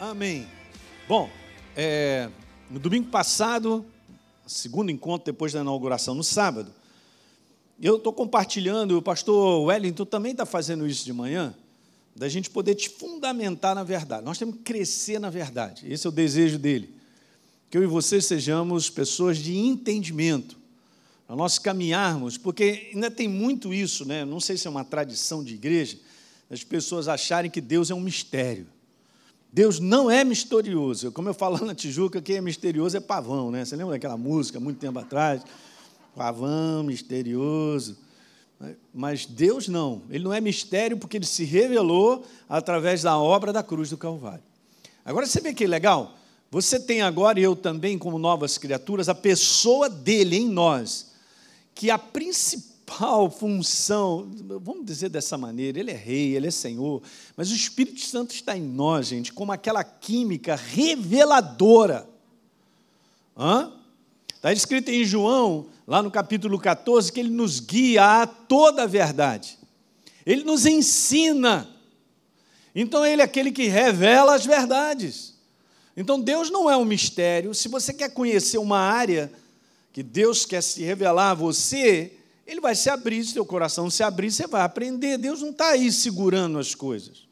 Amém. Bom, é, no domingo passado, segundo encontro depois da inauguração, no sábado, eu estou compartilhando, o pastor Wellington também está fazendo isso de manhã, da gente poder te fundamentar na verdade. Nós temos que crescer na verdade. Esse é o desejo dele. Que eu e você sejamos pessoas de entendimento, a nós caminharmos, porque ainda tem muito isso, né? Não sei se é uma tradição de igreja, as pessoas acharem que Deus é um mistério. Deus não é misterioso. Como eu falo na Tijuca, quem é misterioso é pavão, né? Você lembra daquela música muito tempo atrás? Pavão, misterioso. Mas Deus não. Ele não é mistério porque ele se revelou através da obra da cruz do Calvário. Agora você vê que legal? Você tem agora, e eu também, como novas criaturas, a pessoa dele em nós, que a principal principal função, vamos dizer dessa maneira, ele é rei, ele é senhor, mas o Espírito Santo está em nós, gente, como aquela química reveladora. Está escrito em João, lá no capítulo 14, que ele nos guia a toda a verdade. Ele nos ensina. Então, ele é aquele que revela as verdades. Então, Deus não é um mistério. Se você quer conhecer uma área que Deus quer se revelar a você, ele vai se abrir, se seu coração se abrir, você vai aprender. Deus não está aí segurando as coisas.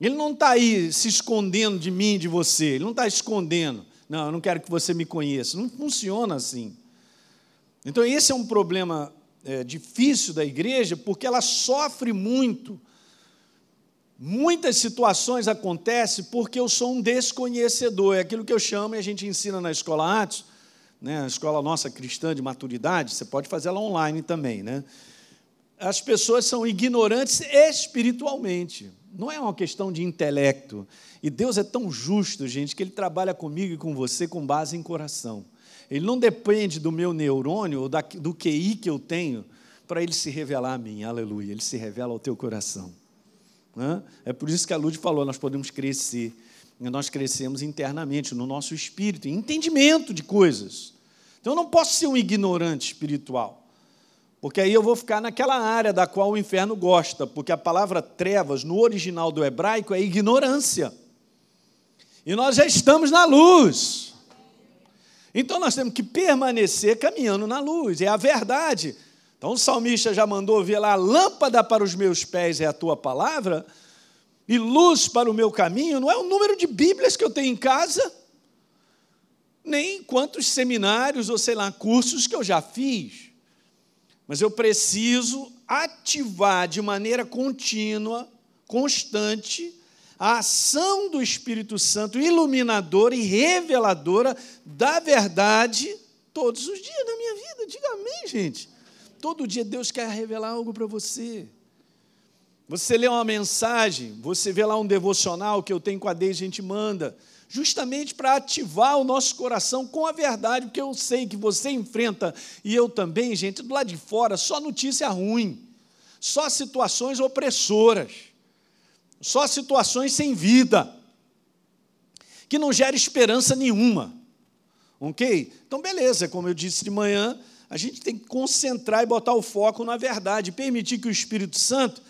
Ele não está aí se escondendo de mim, de você. Ele não está escondendo. Não, eu não quero que você me conheça. Não funciona assim. Então, esse é um problema é, difícil da igreja, porque ela sofre muito. Muitas situações acontecem porque eu sou um desconhecedor. É aquilo que eu chamo, e a gente ensina na escola Atos, né, a escola nossa cristã de maturidade, você pode fazer ela online também, né? As pessoas são ignorantes espiritualmente. Não é uma questão de intelecto. E Deus é tão justo, gente, que Ele trabalha comigo e com você com base em coração. Ele não depende do meu neurônio ou do QI que eu tenho para Ele se revelar a mim. Aleluia. Ele se revela ao teu coração. É por isso que a Lud falou: nós podemos crescer nós crescemos internamente no nosso espírito, em entendimento de coisas. Então eu não posso ser um ignorante espiritual, porque aí eu vou ficar naquela área da qual o inferno gosta, porque a palavra trevas no original do hebraico é ignorância. E nós já estamos na luz. Então nós temos que permanecer caminhando na luz, é a verdade. Então o salmista já mandou ver lá: a lâmpada para os meus pés é a tua palavra e luz para o meu caminho não é o número de Bíblias que eu tenho em casa, nem quantos seminários ou sei lá, cursos que eu já fiz. Mas eu preciso ativar de maneira contínua, constante, a ação do Espírito Santo iluminadora e reveladora da verdade todos os dias da minha vida. Diga amém, gente. Todo dia Deus quer revelar algo para você. Você lê uma mensagem, você vê lá um devocional que eu tenho com a Deise, a gente manda, justamente para ativar o nosso coração com a verdade, porque eu sei que você enfrenta, e eu também, gente, do lado de fora, só notícia ruim, só situações opressoras, só situações sem vida, que não gera esperança nenhuma. Ok? Então, beleza, como eu disse de manhã, a gente tem que concentrar e botar o foco na verdade, permitir que o Espírito Santo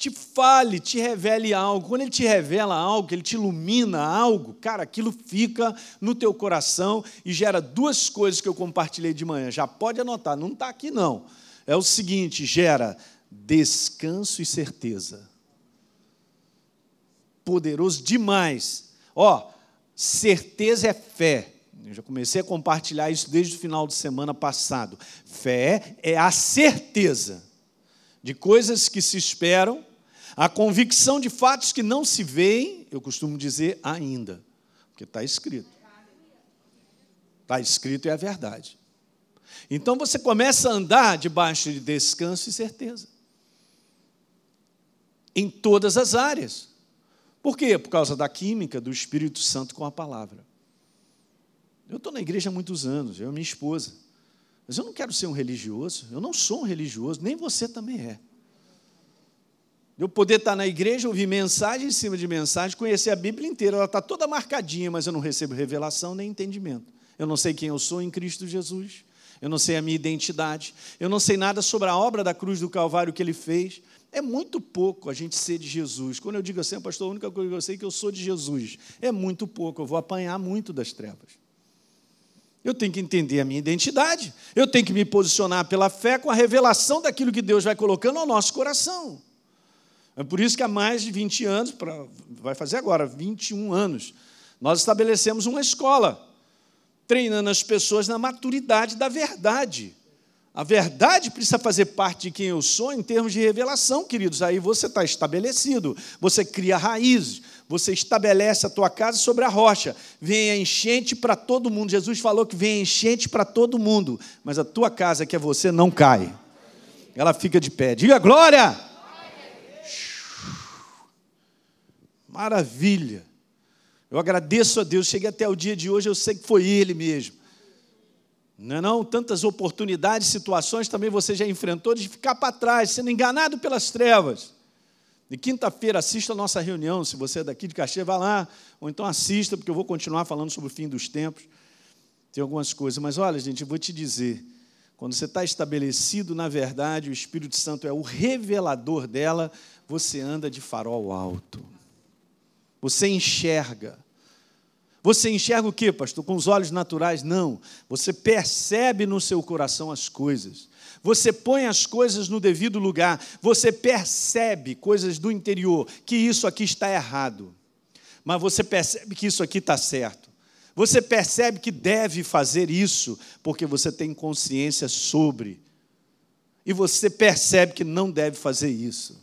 te fale, te revele algo. Quando ele te revela algo, ele te ilumina algo, cara, aquilo fica no teu coração e gera duas coisas que eu compartilhei de manhã. Já pode anotar, não está aqui não. É o seguinte: gera descanso e certeza. Poderoso demais. Ó, certeza é fé. Eu já comecei a compartilhar isso desde o final de semana passado. Fé é a certeza de coisas que se esperam a convicção de fatos que não se veem, eu costumo dizer ainda, porque está escrito. Está escrito e é a verdade. Então você começa a andar debaixo de descanso e certeza. Em todas as áreas. Por quê? Por causa da química do Espírito Santo com a palavra. Eu estou na igreja há muitos anos, eu e minha esposa. Mas eu não quero ser um religioso, eu não sou um religioso, nem você também é. Eu poder estar na igreja, ouvir mensagem em cima de mensagem, conhecer a Bíblia inteira, ela está toda marcadinha, mas eu não recebo revelação nem entendimento. Eu não sei quem eu sou em Cristo Jesus, eu não sei a minha identidade, eu não sei nada sobre a obra da cruz do Calvário que ele fez, É muito pouco a gente ser de Jesus. Quando eu digo assim, pastor, a única coisa que eu sei é que eu sou de Jesus. É muito pouco, eu vou apanhar muito das trevas. Eu tenho que entender a minha identidade. Eu tenho que me posicionar pela fé com a revelação daquilo que Deus vai colocando ao nosso coração. É por isso que há mais de 20 anos, pra, vai fazer agora 21 anos, nós estabelecemos uma escola, treinando as pessoas na maturidade da verdade. A verdade precisa fazer parte de quem eu sou em termos de revelação, queridos. Aí você está estabelecido, você cria raízes, você estabelece a tua casa sobre a rocha. Vem a enchente para todo mundo. Jesus falou que vem a enchente para todo mundo, mas a tua casa, que é você, não cai. Ela fica de pé. Diga glória! Maravilha. Eu agradeço a Deus. Cheguei até o dia de hoje, eu sei que foi Ele mesmo. Não é não? Tantas oportunidades, situações também você já enfrentou de ficar para trás, sendo enganado pelas trevas. De quinta-feira, assista a nossa reunião. Se você é daqui de Caxias, vá lá. Ou então assista, porque eu vou continuar falando sobre o fim dos tempos. Tem algumas coisas. Mas olha, gente, eu vou te dizer. Quando você está estabelecido na verdade, o Espírito Santo é o revelador dela, você anda de farol alto. Você enxerga. Você enxerga o que, pastor? Com os olhos naturais? Não. Você percebe no seu coração as coisas. Você põe as coisas no devido lugar. Você percebe coisas do interior, que isso aqui está errado. Mas você percebe que isso aqui está certo. Você percebe que deve fazer isso, porque você tem consciência sobre. E você percebe que não deve fazer isso.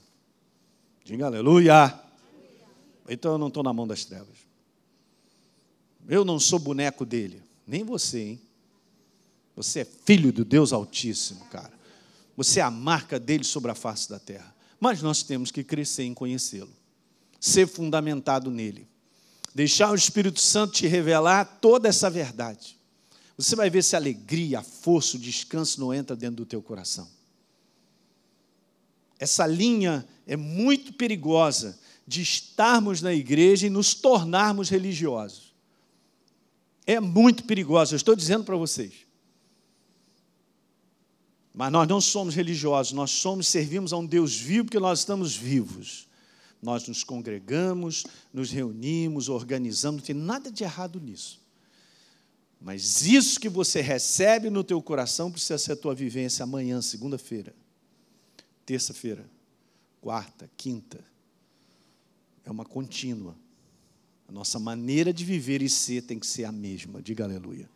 Diga aleluia. Então eu não estou na mão das trevas. Eu não sou boneco dele, nem você, hein? Você é filho do Deus Altíssimo, cara. Você é a marca dele sobre a face da terra. Mas nós temos que crescer em conhecê-lo, ser fundamentado nele, deixar o Espírito Santo te revelar toda essa verdade. Você vai ver se a alegria, a força, o descanso não entra dentro do teu coração. Essa linha é muito perigosa de estarmos na igreja e nos tornarmos religiosos é muito perigosa, eu estou dizendo para vocês. Mas nós não somos religiosos, nós somos, servimos a um Deus vivo porque nós estamos vivos. Nós nos congregamos, nos reunimos, organizamos, não tem nada de errado nisso. Mas isso que você recebe no teu coração precisa ser a tua vivência amanhã, segunda-feira, terça-feira, quarta, quinta. É uma contínua. A nossa maneira de viver e ser tem que ser a mesma. Diga aleluia.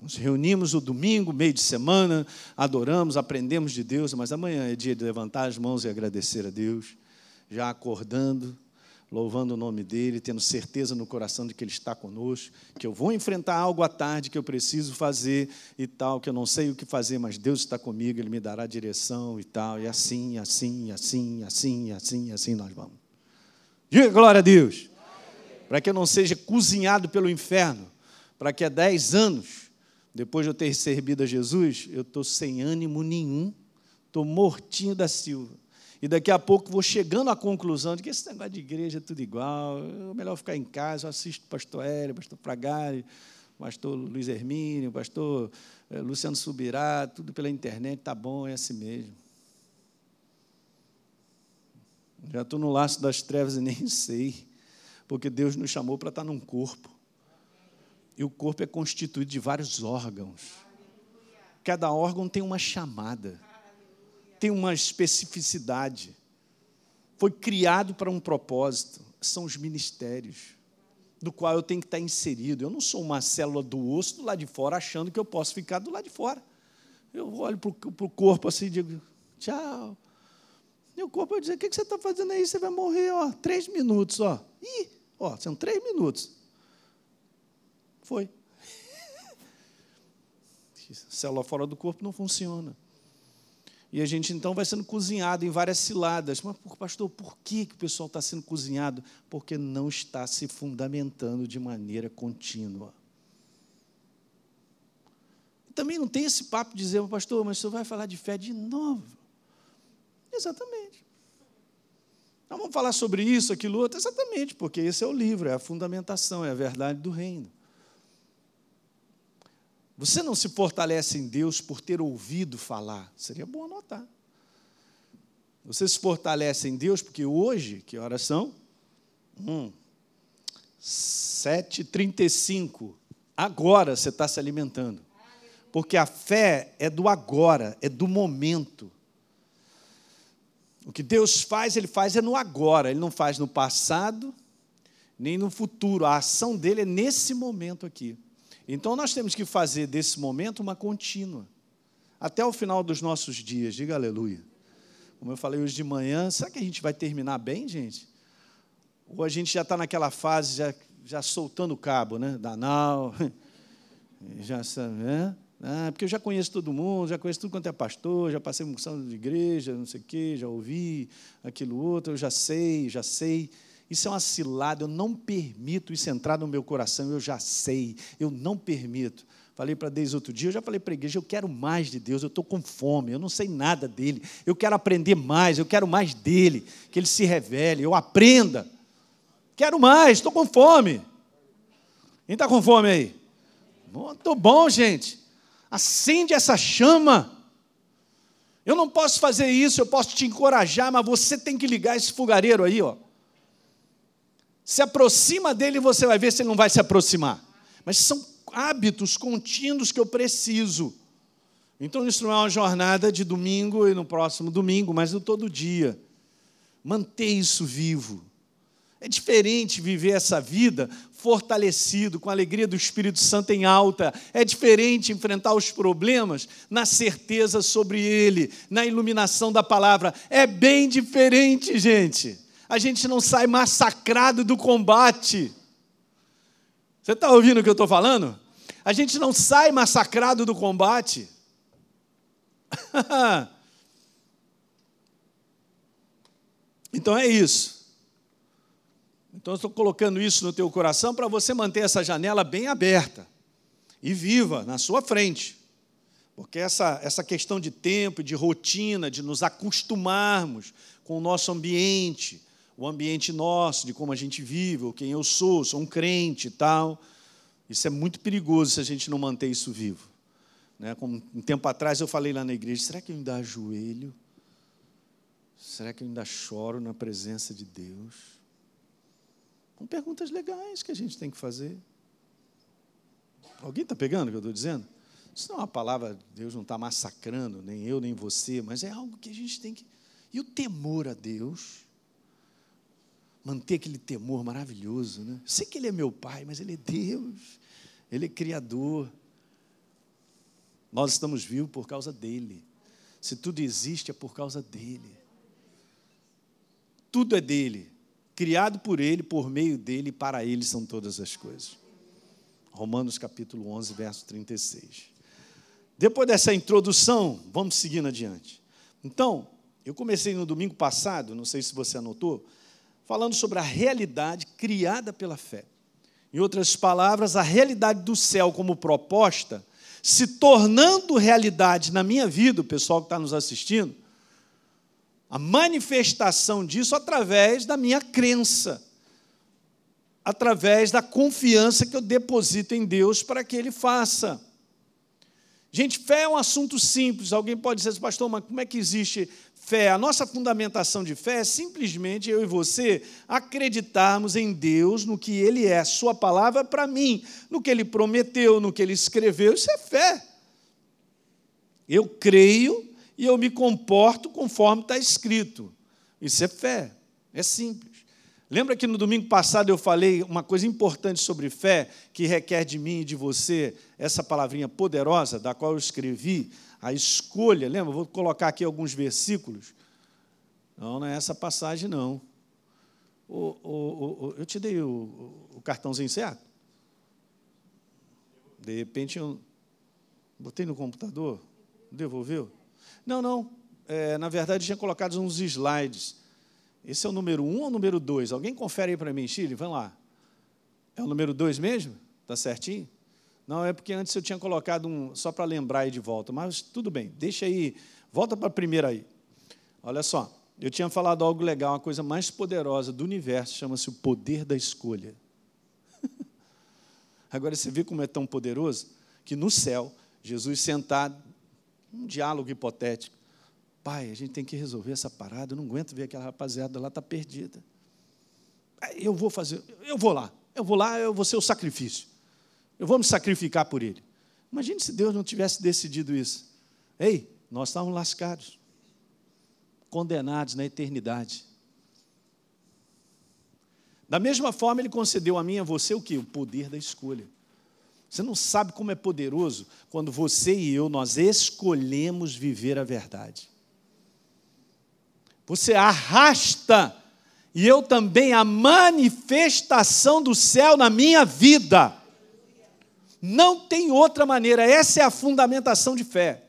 Nos reunimos o domingo, meio de semana, adoramos, aprendemos de Deus, mas amanhã é dia de levantar as mãos e agradecer a Deus, já acordando, louvando o nome dEle, tendo certeza no coração de que Ele está conosco, que eu vou enfrentar algo à tarde que eu preciso fazer e tal, que eu não sei o que fazer, mas Deus está comigo, Ele me dará direção e tal, e assim, assim, assim, assim, assim, assim nós vamos. Diga glória a Deus para que eu não seja cozinhado pelo inferno, para que há dez anos, depois de eu ter recebido a Jesus, eu estou sem ânimo nenhum, estou mortinho da Silva. E daqui a pouco vou chegando à conclusão de que esse negócio de igreja é tudo igual, é melhor ficar em casa, eu assisto pastor Hélio, pastor Fragari, pastor Luiz Hermínio, pastor eh, Luciano Subirá, tudo pela internet, tá bom, é assim mesmo. Já estou no laço das trevas e nem sei. Porque Deus nos chamou para estar num corpo. E o corpo é constituído de vários órgãos. Cada órgão tem uma chamada, tem uma especificidade. Foi criado para um propósito. São os ministérios, do qual eu tenho que estar inserido. Eu não sou uma célula do osso do lado de fora, achando que eu posso ficar do lado de fora. Eu olho para o corpo assim e digo: tchau. E o corpo vai dizer: o que você está fazendo aí? Você vai morrer, ó, três minutos, ó. Ih, Ó, são três minutos. Foi. Célula fora do corpo não funciona. E a gente então vai sendo cozinhado em várias ciladas. Mas, pastor, por que, que o pessoal está sendo cozinhado? Porque não está se fundamentando de maneira contínua. Também não tem esse papo de dizer, pastor, mas o senhor vai falar de fé de novo. Exatamente. Nós vamos falar sobre isso, aquilo, outro, exatamente, porque esse é o livro, é a fundamentação, é a verdade do reino. Você não se fortalece em Deus por ter ouvido falar, seria bom anotar. Você se fortalece em Deus, porque hoje, que horas são? Hum, 7h35. Agora você está se alimentando. Porque a fé é do agora, é do momento. O que Deus faz, Ele faz é no agora, Ele não faz no passado, nem no futuro. A ação dele é nesse momento aqui. Então nós temos que fazer desse momento uma contínua, até o final dos nossos dias. Diga aleluia. Como eu falei hoje de manhã, será que a gente vai terminar bem, gente? Ou a gente já está naquela fase, já, já soltando o cabo, né? Da nau, já sabe, né? Ah, porque eu já conheço todo mundo, já conheço tudo quanto é pastor, já passei função de igreja, não sei o quê, já ouvi aquilo outro, eu já sei, já sei. Isso é uma cilada, eu não permito isso entrar no meu coração, eu já sei, eu não permito. Falei para Deus outro dia, eu já falei para a igreja, eu quero mais de Deus, eu estou com fome, eu não sei nada dele, eu quero aprender mais, eu quero mais dele, que ele se revele, eu aprenda. Quero mais, estou com fome. Quem está com fome aí? Muito bom, gente. Acende essa chama. Eu não posso fazer isso, eu posso te encorajar, mas você tem que ligar esse fogareiro aí, ó. Se aproxima dele e você vai ver se ele não vai se aproximar. Mas são hábitos contínuos que eu preciso. Então isso não é uma jornada de domingo e no próximo domingo, mas do todo dia. Manter isso vivo. É diferente viver essa vida fortalecido, com a alegria do Espírito Santo em alta. É diferente enfrentar os problemas na certeza sobre Ele, na iluminação da palavra. É bem diferente, gente. A gente não sai massacrado do combate. Você está ouvindo o que eu estou falando? A gente não sai massacrado do combate. então é isso. Então, estou colocando isso no teu coração para você manter essa janela bem aberta e viva na sua frente. Porque essa, essa questão de tempo, de rotina, de nos acostumarmos com o nosso ambiente, o ambiente nosso, de como a gente vive, ou quem eu sou, sou um crente e tal, isso é muito perigoso se a gente não manter isso vivo. Né? Como um tempo atrás eu falei lá na igreja: será que eu ainda ajoelho? Será que eu ainda choro na presença de Deus? São perguntas legais que a gente tem que fazer. Alguém está pegando o que eu estou dizendo? Isso não é uma palavra, Deus não está massacrando, nem eu, nem você, mas é algo que a gente tem que. E o temor a Deus, manter aquele temor maravilhoso, né? Sei que Ele é meu Pai, mas Ele é Deus, Ele é Criador. Nós estamos vivos por causa dEle. Se tudo existe, é por causa dEle. Tudo é dEle criado por Ele, por meio dele e para Ele são todas as coisas. Romanos capítulo 11, verso 36. Depois dessa introdução, vamos seguindo adiante. Então, eu comecei no domingo passado, não sei se você anotou, falando sobre a realidade criada pela fé. Em outras palavras, a realidade do céu como proposta, se tornando realidade na minha vida, o pessoal que está nos assistindo, a manifestação disso através da minha crença, através da confiança que eu deposito em Deus para que Ele faça. Gente, fé é um assunto simples. Alguém pode dizer assim, pastor, mas como é que existe fé? A nossa fundamentação de fé é simplesmente eu e você acreditarmos em Deus, no que Ele é, Sua palavra para mim, no que Ele prometeu, no que Ele escreveu. Isso é fé. Eu creio e eu me comporto conforme está escrito. Isso é fé, é simples. Lembra que no domingo passado eu falei uma coisa importante sobre fé, que requer de mim e de você essa palavrinha poderosa, da qual eu escrevi, a escolha. Lembra? Vou colocar aqui alguns versículos. Não, não é essa passagem, não. O, o, o, eu te dei o, cartãozinho certo? De repente eu botei no computador, devolveu? Não, não. É, na verdade, tinha colocado uns slides. Esse é o número um ou o número dois? Alguém confere aí para mim, Chile? Vamos lá. É o número dois mesmo? Está certinho? Não, é porque antes eu tinha colocado um, só para lembrar aí de volta. Mas tudo bem, deixa aí. Volta para a primeira aí. Olha só, eu tinha falado algo legal, uma coisa mais poderosa do universo, chama-se o poder da escolha. Agora você vê como é tão poderoso que no céu, Jesus sentado um diálogo hipotético. Pai, a gente tem que resolver essa parada, eu não aguento ver aquela rapaziada lá, está perdida. Eu vou fazer, eu vou lá, eu vou lá, eu vou ser o sacrifício. Eu vou me sacrificar por ele. Imagine se Deus não tivesse decidido isso. Ei, nós estávamos lascados, condenados na eternidade. Da mesma forma, Ele concedeu a mim e a você o que? O poder da escolha. Você não sabe como é poderoso quando você e eu, nós escolhemos viver a verdade. Você arrasta, e eu também, a manifestação do céu na minha vida. Não tem outra maneira, essa é a fundamentação de fé.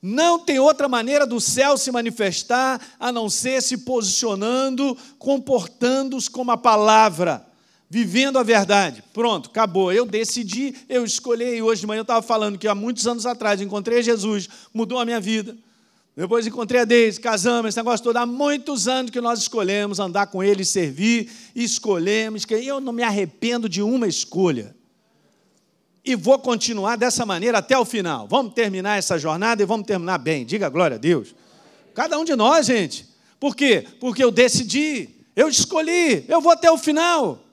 Não tem outra maneira do céu se manifestar a não ser se posicionando, comportando-se como a palavra, vivendo a verdade. Pronto, acabou. Eu decidi, eu escolhi. E hoje de manhã eu estava falando que há muitos anos atrás encontrei Jesus, mudou a minha vida. Depois encontrei a Deise, casamos, esse negócio todo. Há muitos anos que nós escolhemos andar com Ele, servir, escolhemos. Que eu não me arrependo de uma escolha e vou continuar dessa maneira até o final. Vamos terminar essa jornada e vamos terminar bem. Diga glória a Deus. Cada um de nós, gente. Por quê? Porque eu decidi, eu escolhi, eu vou até o final.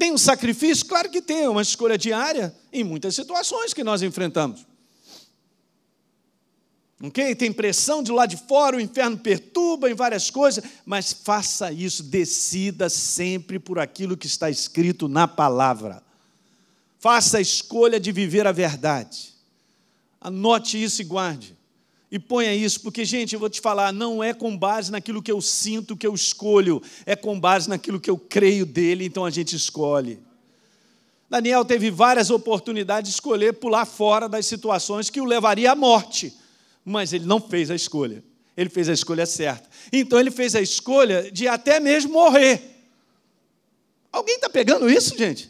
Tem um sacrifício? Claro que tem, uma escolha diária em muitas situações que nós enfrentamos. Ok? Tem pressão de lá de fora, o inferno perturba em várias coisas, mas faça isso, decida sempre por aquilo que está escrito na palavra. Faça a escolha de viver a verdade. Anote isso e guarde. E ponha isso, porque, gente, eu vou te falar, não é com base naquilo que eu sinto, que eu escolho, é com base naquilo que eu creio dele, então a gente escolhe. Daniel teve várias oportunidades de escolher pular fora das situações que o levaria à morte, mas ele não fez a escolha. Ele fez a escolha certa. Então ele fez a escolha de até mesmo morrer. Alguém está pegando isso, gente?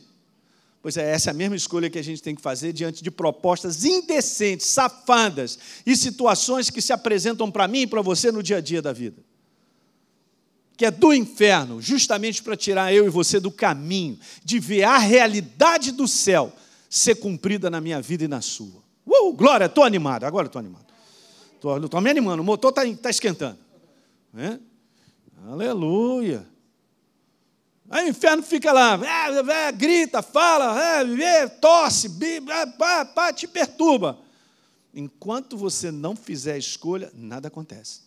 Pois é, essa é a mesma escolha que a gente tem que fazer diante de propostas indecentes, safadas e situações que se apresentam para mim e para você no dia a dia da vida. Que é do inferno, justamente para tirar eu e você do caminho, de ver a realidade do céu ser cumprida na minha vida e na sua. Uh, glória, estou animado, agora estou animado. Estou me animando, o motor está tá esquentando. É? Aleluia. Aí o inferno fica lá, é, é, grita, fala, é, tosse, pá, pá, te perturba. Enquanto você não fizer a escolha, nada acontece.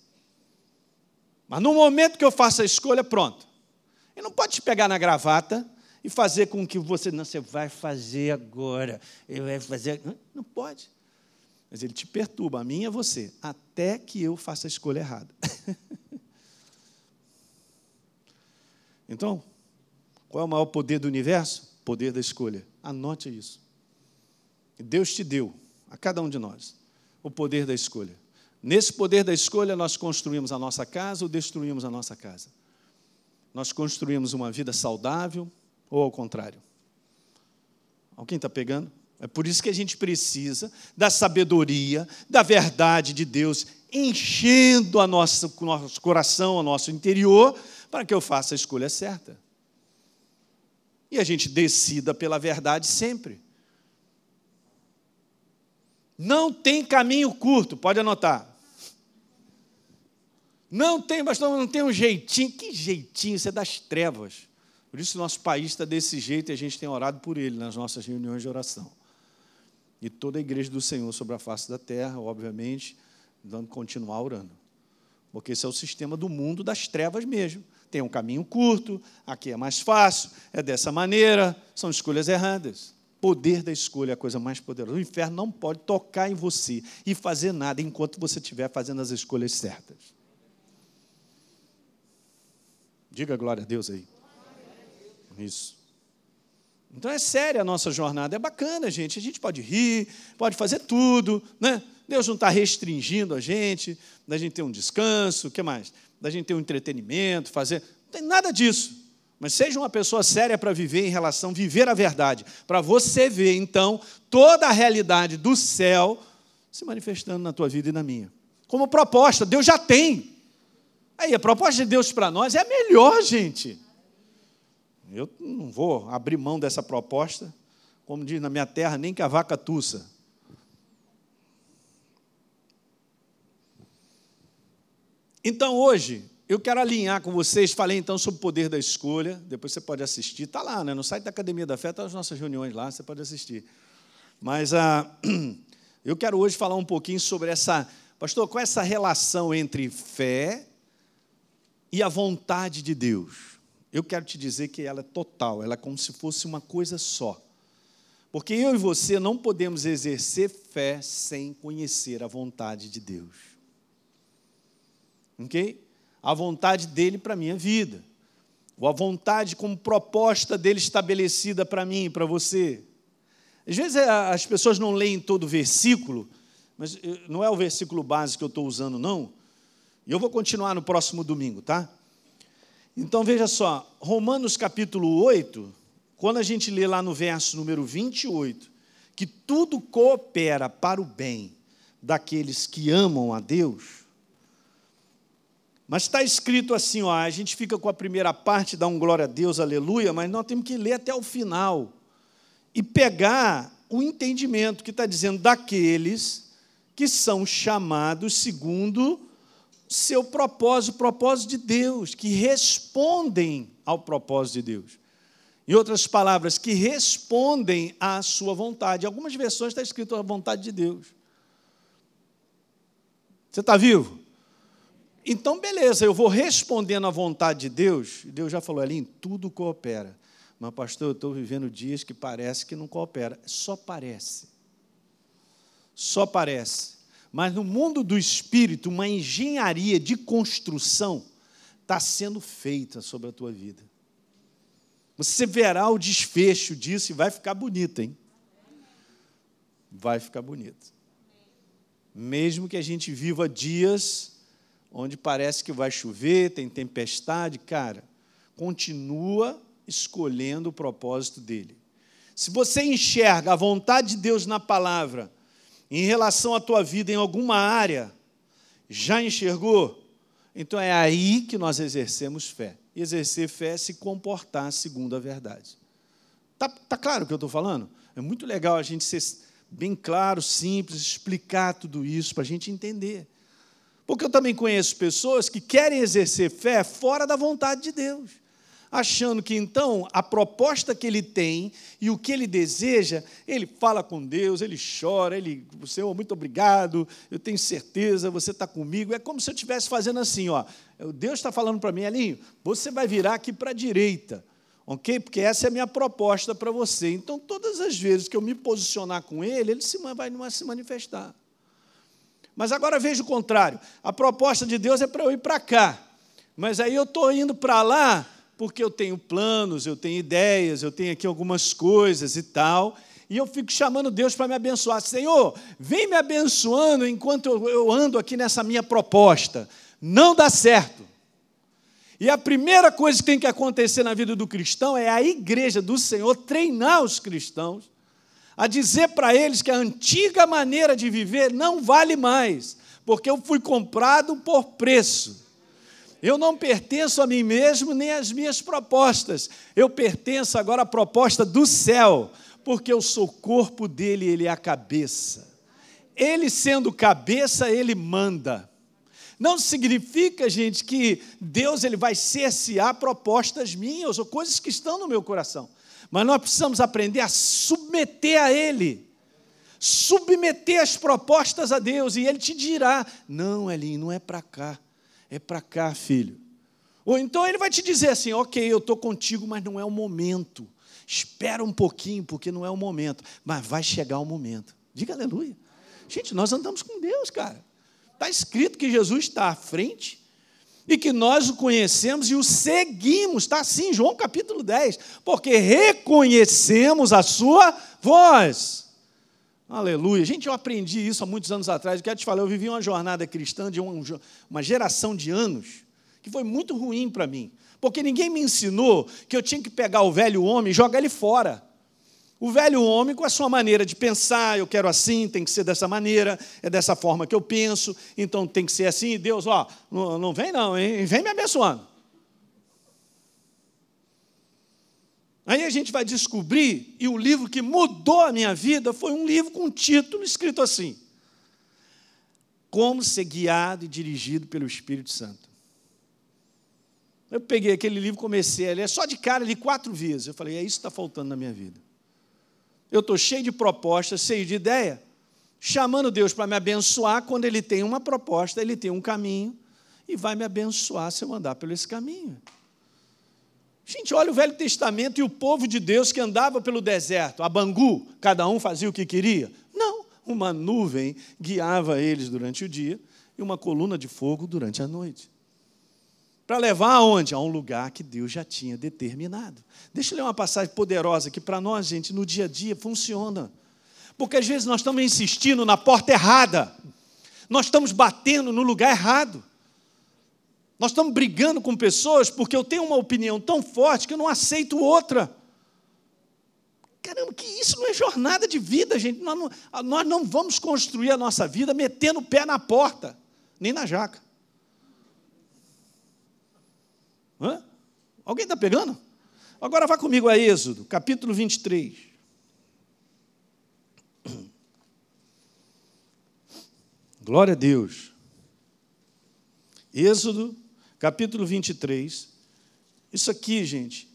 Mas no momento que eu faço a escolha, pronto. Ele não pode te pegar na gravata e fazer com que você, não, você vai fazer agora, ele vai fazer. Não, pode. Mas ele te perturba, a mim e a você, até que eu faça a escolha errada. então, qual é o maior poder do universo? Poder da escolha. Anote isso. Deus te deu, a cada um de nós, o poder da escolha. Nesse poder da escolha, nós construímos a nossa casa ou destruímos a nossa casa. Nós construímos uma vida saudável ou ao contrário. Alguém está pegando? É por isso que a gente precisa da sabedoria, da verdade de Deus, enchendo o nosso coração, o nosso interior, para que eu faça a escolha certa e a gente decida pela verdade sempre. Não tem caminho curto, pode anotar. Não tem, pastor, não tem um jeitinho. Que jeitinho? Isso é das trevas. Por isso nosso país está desse jeito e a gente tem orado por ele nas nossas reuniões de oração. E toda a igreja do Senhor sobre a face da terra, obviamente, vamos continuar orando. Porque esse é o sistema do mundo das trevas mesmo tem um caminho curto, aqui é mais fácil, é dessa maneira, são escolhas erradas. Poder da escolha é a coisa mais poderosa. O inferno não pode tocar em você e fazer nada enquanto você estiver fazendo as escolhas certas. Diga glória a Deus aí. Isso. Então é séria a nossa jornada, é bacana, gente. A gente pode rir, pode fazer tudo, né? Deus não está restringindo a gente, da gente ter um descanso, o que mais? da gente ter um entretenimento, fazer. Não tem nada disso. Mas seja uma pessoa séria para viver em relação, viver a verdade, para você ver, então, toda a realidade do céu se manifestando na tua vida e na minha. Como proposta, Deus já tem. Aí, a proposta de Deus para nós é a melhor, gente. Eu não vou abrir mão dessa proposta, como diz na minha terra, nem que a vaca tussa. Então hoje eu quero alinhar com vocês, falei então sobre o poder da escolha, depois você pode assistir, está lá, né? no site da Academia da Fé, estão tá as nossas reuniões lá, você pode assistir. Mas ah, eu quero hoje falar um pouquinho sobre essa, pastor, qual é essa relação entre fé e a vontade de Deus? Eu quero te dizer que ela é total, ela é como se fosse uma coisa só. Porque eu e você não podemos exercer fé sem conhecer a vontade de Deus. Ok? A vontade dele para a minha vida. Ou a vontade como proposta dele estabelecida para mim e para você. Às vezes é, as pessoas não leem todo o versículo, mas eh, não é o versículo básico que eu estou usando, não. E eu vou continuar no próximo domingo, tá? Então veja só, Romanos capítulo 8, quando a gente lê lá no verso número 28, que tudo coopera para o bem daqueles que amam a Deus. Mas está escrito assim, ó, a gente fica com a primeira parte, dá um glória a Deus, aleluia, mas nós temos que ler até o final e pegar o entendimento que está dizendo daqueles que são chamados segundo seu propósito, o propósito de Deus, que respondem ao propósito de Deus. Em outras palavras, que respondem à sua vontade. Em algumas versões está escrito a vontade de Deus. Você está vivo? Então, beleza, eu vou respondendo à vontade de Deus. Deus já falou ali, tudo coopera. Mas, pastor, eu estou vivendo dias que parece que não coopera. Só parece. Só parece. Mas no mundo do espírito, uma engenharia de construção está sendo feita sobre a tua vida. Você verá o desfecho disso e vai ficar bonito, hein? Vai ficar bonito. Mesmo que a gente viva dias onde parece que vai chover, tem tempestade, cara, continua escolhendo o propósito dele. Se você enxerga a vontade de Deus na palavra em relação à tua vida em alguma área, já enxergou? Então é aí que nós exercemos fé. E exercer fé é se comportar segundo a verdade. Tá, tá claro o que eu estou falando? É muito legal a gente ser bem claro, simples, explicar tudo isso para a gente entender. Porque eu também conheço pessoas que querem exercer fé fora da vontade de Deus achando que então a proposta que ele tem e o que ele deseja, ele fala com Deus, ele chora, ele, Senhor, muito obrigado, eu tenho certeza, você está comigo. É como se eu estivesse fazendo assim, ó. Deus está falando para mim, Alinho, você vai virar aqui para a direita, ok? Porque essa é a minha proposta para você. Então, todas as vezes que eu me posicionar com ele, ele se, vai se manifestar. Mas agora veja o contrário. A proposta de Deus é para eu ir para cá. Mas aí eu estou indo para lá porque eu tenho planos, eu tenho ideias, eu tenho aqui algumas coisas e tal, e eu fico chamando Deus para me abençoar. Senhor, vem me abençoando enquanto eu ando aqui nessa minha proposta. Não dá certo. E a primeira coisa que tem que acontecer na vida do cristão é a igreja do Senhor treinar os cristãos a dizer para eles que a antiga maneira de viver não vale mais, porque eu fui comprado por preço. Eu não pertenço a mim mesmo nem às minhas propostas. Eu pertenço agora à proposta do céu, porque eu sou corpo dele, ele é a cabeça. Ele sendo cabeça, ele manda. Não significa, gente, que Deus ele vai cercear propostas minhas ou coisas que estão no meu coração. Mas nós precisamos aprender a submeter a Ele. Submeter as propostas a Deus. E Ele te dirá: não, Elinho, não é para cá é para cá, filho. Ou então ele vai te dizer assim: ok, eu estou contigo, mas não é o momento. Espera um pouquinho, porque não é o momento. Mas vai chegar o momento. Diga aleluia. Gente, nós andamos com Deus, cara. Está escrito que Jesus está à frente e que nós o conhecemos e o seguimos. Está assim, João capítulo 10. Porque reconhecemos a sua voz. Aleluia. Gente, eu aprendi isso há muitos anos atrás. Eu quero te falar, eu vivi uma jornada cristã de uma geração de anos que foi muito ruim para mim. Porque ninguém me ensinou que eu tinha que pegar o velho homem e jogar ele fora. O velho homem, com a sua maneira de pensar, eu quero assim, tem que ser dessa maneira, é dessa forma que eu penso, então tem que ser assim. Deus, ó, não, não vem não, hein? vem me abençoando. Aí a gente vai descobrir, e o livro que mudou a minha vida foi um livro com um título escrito assim: Como ser guiado e dirigido pelo Espírito Santo. Eu peguei aquele livro, comecei a ler, só de cara li quatro vezes. Eu falei, é isso que está faltando na minha vida. Eu estou cheio de propostas, cheio de ideia, chamando Deus para me abençoar. Quando Ele tem uma proposta, Ele tem um caminho e vai me abençoar se eu andar por esse caminho. Gente, olha o Velho Testamento e o povo de Deus que andava pelo deserto, a Bangu, cada um fazia o que queria. Não, uma nuvem guiava eles durante o dia e uma coluna de fogo durante a noite. Para levar aonde? A um lugar que Deus já tinha determinado. Deixa eu ler uma passagem poderosa que para nós, gente, no dia a dia funciona. Porque às vezes nós estamos insistindo na porta errada. Nós estamos batendo no lugar errado. Nós estamos brigando com pessoas porque eu tenho uma opinião tão forte que eu não aceito outra. Caramba, que isso não é jornada de vida, gente. Nós não, nós não vamos construir a nossa vida metendo o pé na porta, nem na jaca. Hã? Alguém está pegando? Agora vá comigo a Êxodo, capítulo 23. Glória a Deus. Êxodo, capítulo 23. Isso aqui, gente,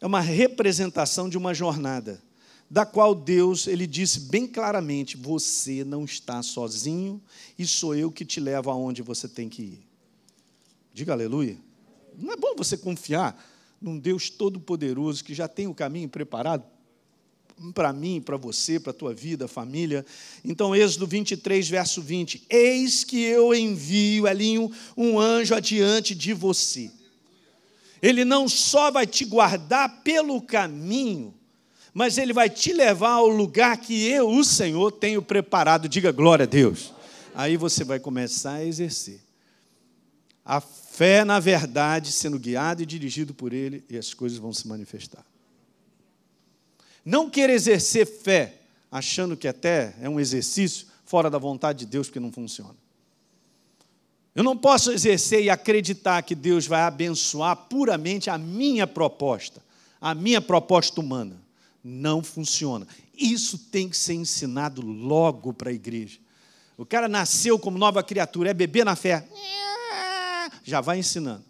é uma representação de uma jornada, da qual Deus, ele disse bem claramente: você não está sozinho e sou eu que te levo aonde você tem que ir. Diga aleluia. Não é bom você confiar num Deus todo-poderoso que já tem o caminho preparado para mim, para você, para a tua vida, família. Então, Êxodo 23, verso 20: Eis que eu envio, Elinho, um anjo adiante de você ele não só vai te guardar pelo caminho, mas ele vai te levar ao lugar que eu, o Senhor, tenho preparado. Diga glória a Deus. Aí você vai começar a exercer. A fé na verdade, sendo guiado e dirigido por Ele, e as coisas vão se manifestar. Não querer exercer fé, achando que até é um exercício fora da vontade de Deus, porque não funciona. Eu não posso exercer e acreditar que Deus vai abençoar puramente a minha proposta, a minha proposta humana. Não funciona. Isso tem que ser ensinado logo para a igreja. O cara nasceu como nova criatura, é bebê na fé. Já vai ensinando.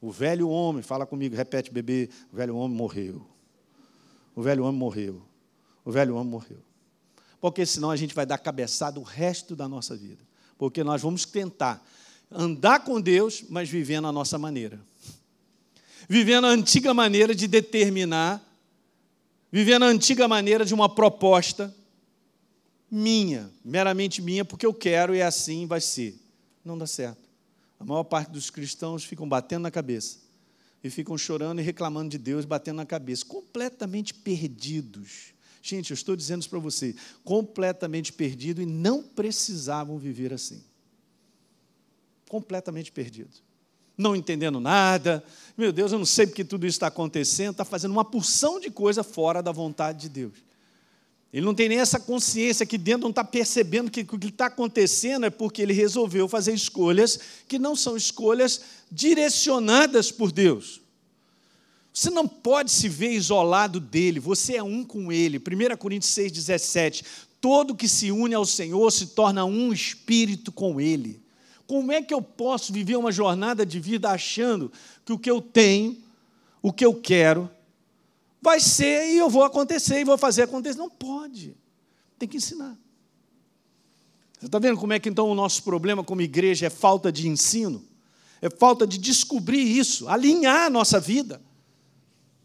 O velho homem, fala comigo, repete, bebê, o velho homem morreu. O velho homem morreu. O velho homem morreu. Porque senão a gente vai dar cabeçada o resto da nossa vida. Porque nós vamos tentar andar com Deus, mas vivendo a nossa maneira. Vivendo a antiga maneira de determinar, vivendo a antiga maneira de uma proposta minha, meramente minha, porque eu quero e é assim vai ser. Não dá certo. A maior parte dos cristãos ficam batendo na cabeça e ficam chorando e reclamando de Deus, batendo na cabeça, completamente perdidos. Gente, eu estou dizendo isso para você, completamente perdido e não precisavam viver assim completamente perdido. Não entendendo nada, meu Deus, eu não sei porque tudo isso está acontecendo, está fazendo uma porção de coisa fora da vontade de Deus. Ele não tem nem essa consciência que dentro, não está percebendo que o que está acontecendo é porque ele resolveu fazer escolhas que não são escolhas direcionadas por Deus. Você não pode se ver isolado dele, você é um com ele. 1 Coríntios 6,17. Todo que se une ao Senhor se torna um espírito com ele. Como é que eu posso viver uma jornada de vida achando que o que eu tenho, o que eu quero, vai ser e eu vou acontecer e vou fazer acontecer? Não pode. Tem que ensinar. Você está vendo como é que então o nosso problema como igreja é falta de ensino? É falta de descobrir isso, alinhar a nossa vida.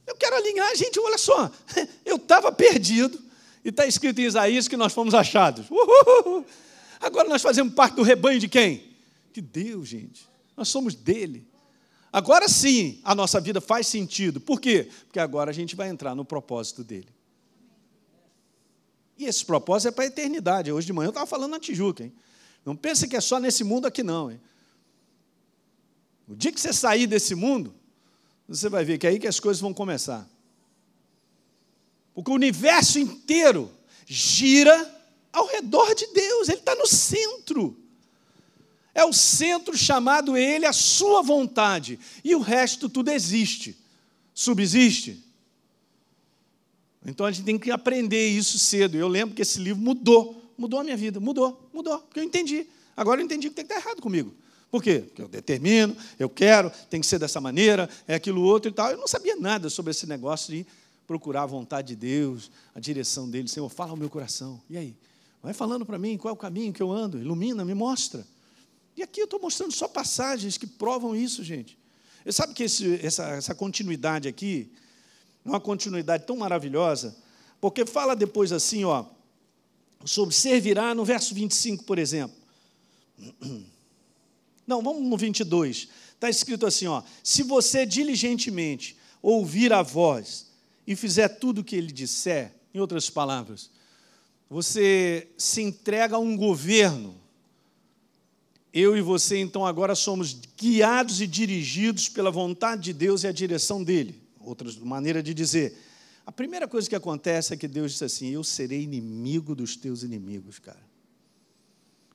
Eu quero alinhar, gente, olha só. Eu estava perdido, e está escrito em Isaías que nós fomos achados. Uhul. Agora nós fazemos parte do rebanho de quem? de Deus, gente. Nós somos dele. Agora sim, a nossa vida faz sentido. Por quê? Porque agora a gente vai entrar no propósito dele. E esse propósito é para a eternidade. Hoje de manhã eu estava falando na Tijuca, hein? Não pense que é só nesse mundo aqui, não. Hein? O dia que você sair desse mundo, você vai ver que é aí que as coisas vão começar. Porque o universo inteiro gira ao redor de Deus, ele está no centro é o centro chamado ele a sua vontade, e o resto tudo existe, subsiste. Então a gente tem que aprender isso cedo. Eu lembro que esse livro mudou, mudou a minha vida, mudou, mudou, porque eu entendi. Agora eu entendi que tem que estar errado comigo. Por quê? Porque eu determino, eu quero, tem que ser dessa maneira, é aquilo outro e tal. Eu não sabia nada sobre esse negócio de procurar a vontade de Deus, a direção dele. Senhor, fala ao meu coração. E aí? Vai falando para mim qual é o caminho que eu ando, ilumina, me mostra. E aqui eu estou mostrando só passagens que provam isso, gente. Você sabe que esse, essa, essa continuidade aqui é uma continuidade tão maravilhosa, porque fala depois assim, ó, sobre servirá no verso 25, por exemplo. Não, vamos no 22. Está escrito assim, ó: Se você diligentemente ouvir a voz e fizer tudo o que ele disser, em outras palavras, você se entrega a um governo. Eu e você, então, agora somos guiados e dirigidos pela vontade de Deus e a direção dele. Outra maneira de dizer. A primeira coisa que acontece é que Deus disse assim: Eu serei inimigo dos teus inimigos, cara.